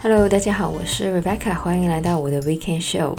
Hello，大家好，我是 Rebecca，欢迎来到我的 Weekend Show。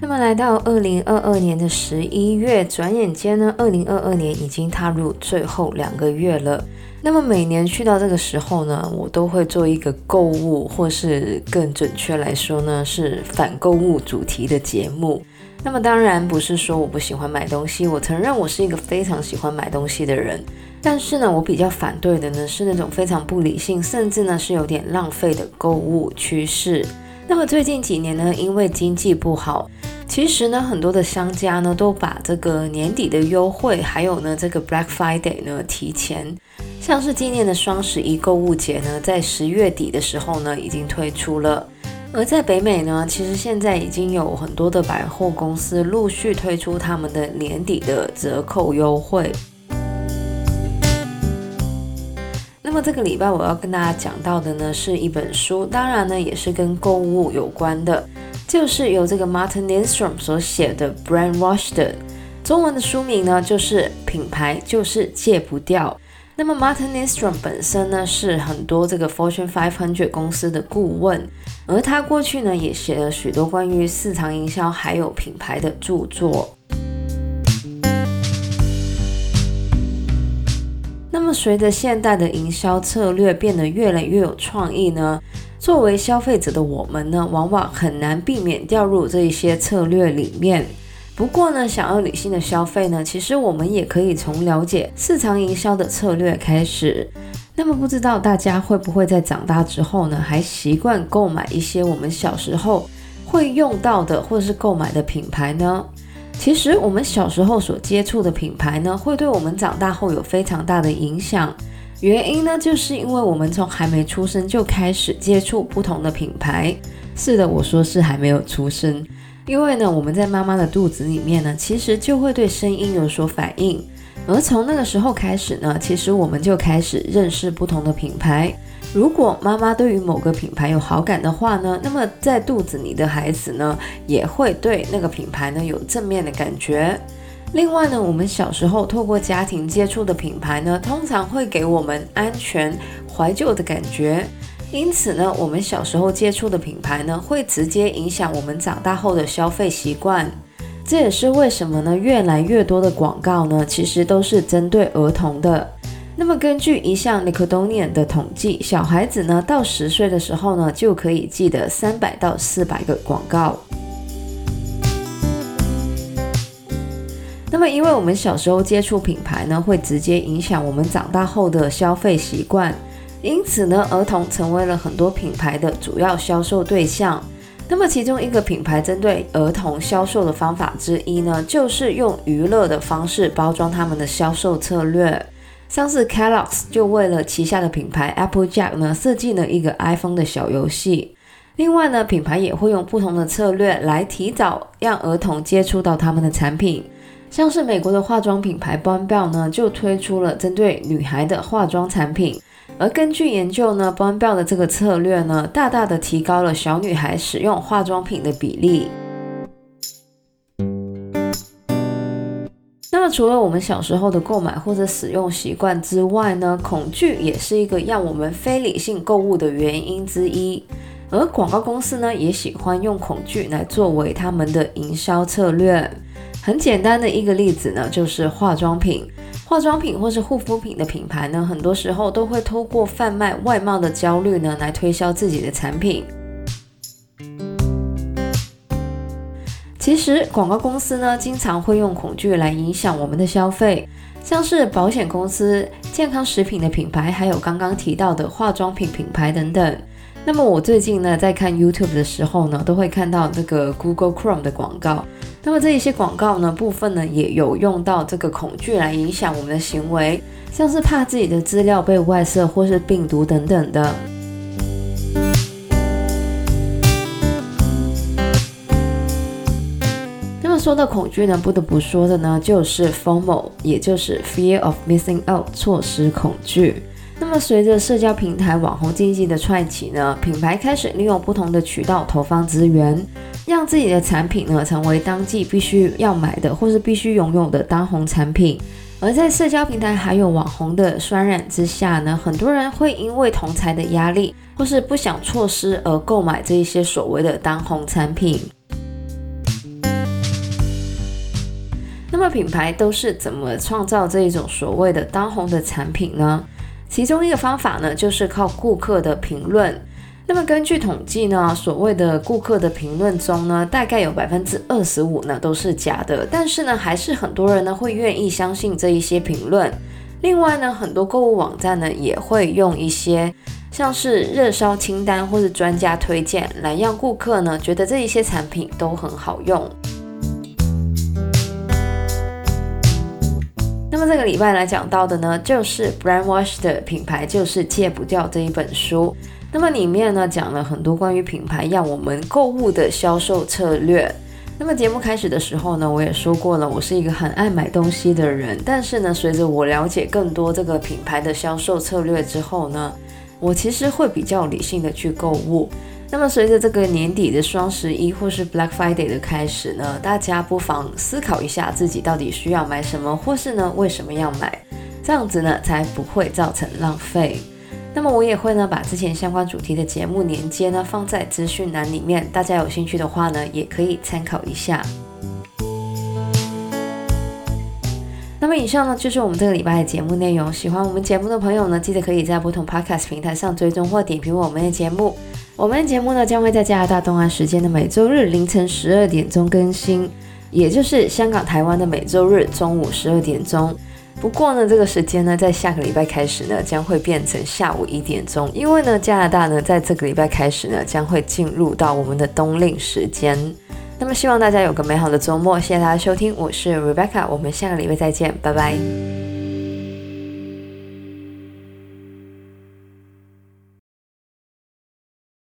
那么来到二零二二年的十一月，转眼间呢，二零二二年已经踏入最后两个月了。那么每年去到这个时候呢，我都会做一个购物，或是更准确来说呢，是反购物主题的节目。那么当然不是说我不喜欢买东西，我承认我是一个非常喜欢买东西的人。但是呢，我比较反对的呢是那种非常不理性，甚至呢是有点浪费的购物趋势。那么最近几年呢，因为经济不好，其实呢很多的商家呢都把这个年底的优惠，还有呢这个 Black Friday 呢提前，像是今年的双十一购物节呢，在十月底的时候呢已经推出了。而在北美呢，其实现在已经有很多的百货公司陆续推出他们的年底的折扣优惠。那么这个礼拜我要跟大家讲到的呢，是一本书，当然呢也是跟购物有关的，就是由这个 Martin Lindstrom 所写的《Brand Washed》，中文的书名呢就是《品牌就是戒不掉》。那么 Martin Lindstrom 本身呢是很多这个 Fortune 500公司的顾问，而他过去呢也写了许多关于市场营销还有品牌的著作。么，随着现代的营销策略变得越来越有创意呢，作为消费者的我们呢，往往很难避免掉入这一些策略里面。不过呢，想要理性的消费呢，其实我们也可以从了解市场营销的策略开始。那么，不知道大家会不会在长大之后呢，还习惯购买一些我们小时候会用到的或是购买的品牌呢？其实我们小时候所接触的品牌呢，会对我们长大后有非常大的影响。原因呢，就是因为我们从还没出生就开始接触不同的品牌。是的，我说是还没有出生，因为呢，我们在妈妈的肚子里面呢，其实就会对声音有所反应。而从那个时候开始呢，其实我们就开始认识不同的品牌。如果妈妈对于某个品牌有好感的话呢，那么在肚子里的孩子呢，也会对那个品牌呢有正面的感觉。另外呢，我们小时候透过家庭接触的品牌呢，通常会给我们安全、怀旧的感觉。因此呢，我们小时候接触的品牌呢，会直接影响我们长大后的消费习惯。这也是为什么呢，越来越多的广告呢，其实都是针对儿童的。那么根据一项 Nickelodeon 的统计，小孩子呢到十岁的时候呢，就可以记得三百到四百个广告。那么因为我们小时候接触品牌呢，会直接影响我们长大后的消费习惯，因此呢，儿童成为了很多品牌的主要销售对象。那么其中一个品牌针对儿童销售的方法之一呢，就是用娱乐的方式包装他们的销售策略。像是 Kellogg's 就为了旗下的品牌 Applejack 呢，设计了一个 iPhone 的小游戏。另外呢，品牌也会用不同的策略来提早让儿童接触到他们的产品。像是美国的化妆品牌 Bon Bell 呢，就推出了针对女孩的化妆产品。而根据研究呢，Bon Bell 的这个策略呢，大大的提高了小女孩使用化妆品的比例。那么除了我们小时候的购买或者使用习惯之外呢，恐惧也是一个让我们非理性购物的原因之一。而广告公司呢，也喜欢用恐惧来作为他们的营销策略。很简单的一个例子呢，就是化妆品。化妆品或是护肤品的品牌呢，很多时候都会透过贩卖外貌的焦虑呢，来推销自己的产品。其实广告公司呢，经常会用恐惧来影响我们的消费，像是保险公司、健康食品的品牌，还有刚刚提到的化妆品品牌等等。那么我最近呢，在看 YouTube 的时候呢，都会看到这个 Google Chrome 的广告。那么这一些广告呢，部分呢，也有用到这个恐惧来影响我们的行为，像是怕自己的资料被外泄或是病毒等等的。说到恐惧呢，不得不说的呢，就是 FOMO，也就是 Fear of Missing Out，错失恐惧。那么随着社交平台网红经济的窜起呢，品牌开始利用不同的渠道投放资源，让自己的产品呢成为当季必须要买的或是必须拥有的当红产品。而在社交平台还有网红的渲染之下呢，很多人会因为同侪的压力，或是不想错失而购买这一些所谓的当红产品。那么品牌都是怎么创造这一种所谓的当红的产品呢？其中一个方法呢，就是靠顾客的评论。那么根据统计呢，所谓的顾客的评论中呢，大概有百分之二十五呢都是假的，但是呢，还是很多人呢会愿意相信这一些评论。另外呢，很多购物网站呢也会用一些像是热销清单或是专家推荐来让顾客呢觉得这一些产品都很好用。这个礼拜来讲到的呢，就是 Brandwash 的品牌就是戒不掉这一本书。那么里面呢讲了很多关于品牌让我们购物的销售策略。那么节目开始的时候呢，我也说过了，我是一个很爱买东西的人。但是呢，随着我了解更多这个品牌的销售策略之后呢，我其实会比较理性的去购物。那么随着这个年底的双十一或是 Black Friday 的开始呢，大家不妨思考一下自己到底需要买什么，或是呢为什么要买，这样子呢才不会造成浪费。那么我也会呢，把之前相关主题的节目连接呢放在资讯栏里面，大家有兴趣的话呢，也可以参考一下。那么以上呢就是我们这个礼拜的节目内容。喜欢我们节目的朋友呢，记得可以在不同 Podcast 平台上追踪或点评我们的节目。我们的节目呢将会在加拿大东岸时间的每周日凌晨十二点钟更新，也就是香港、台湾的每周日中午十二点钟。不过呢，这个时间呢，在下个礼拜开始呢，将会变成下午一点钟，因为呢，加拿大呢，在这个礼拜开始呢，将会进入到我们的冬令时间。那么，希望大家有个美好的周末，谢谢大家收听，我是 Rebecca，我们下个礼拜再见，拜拜。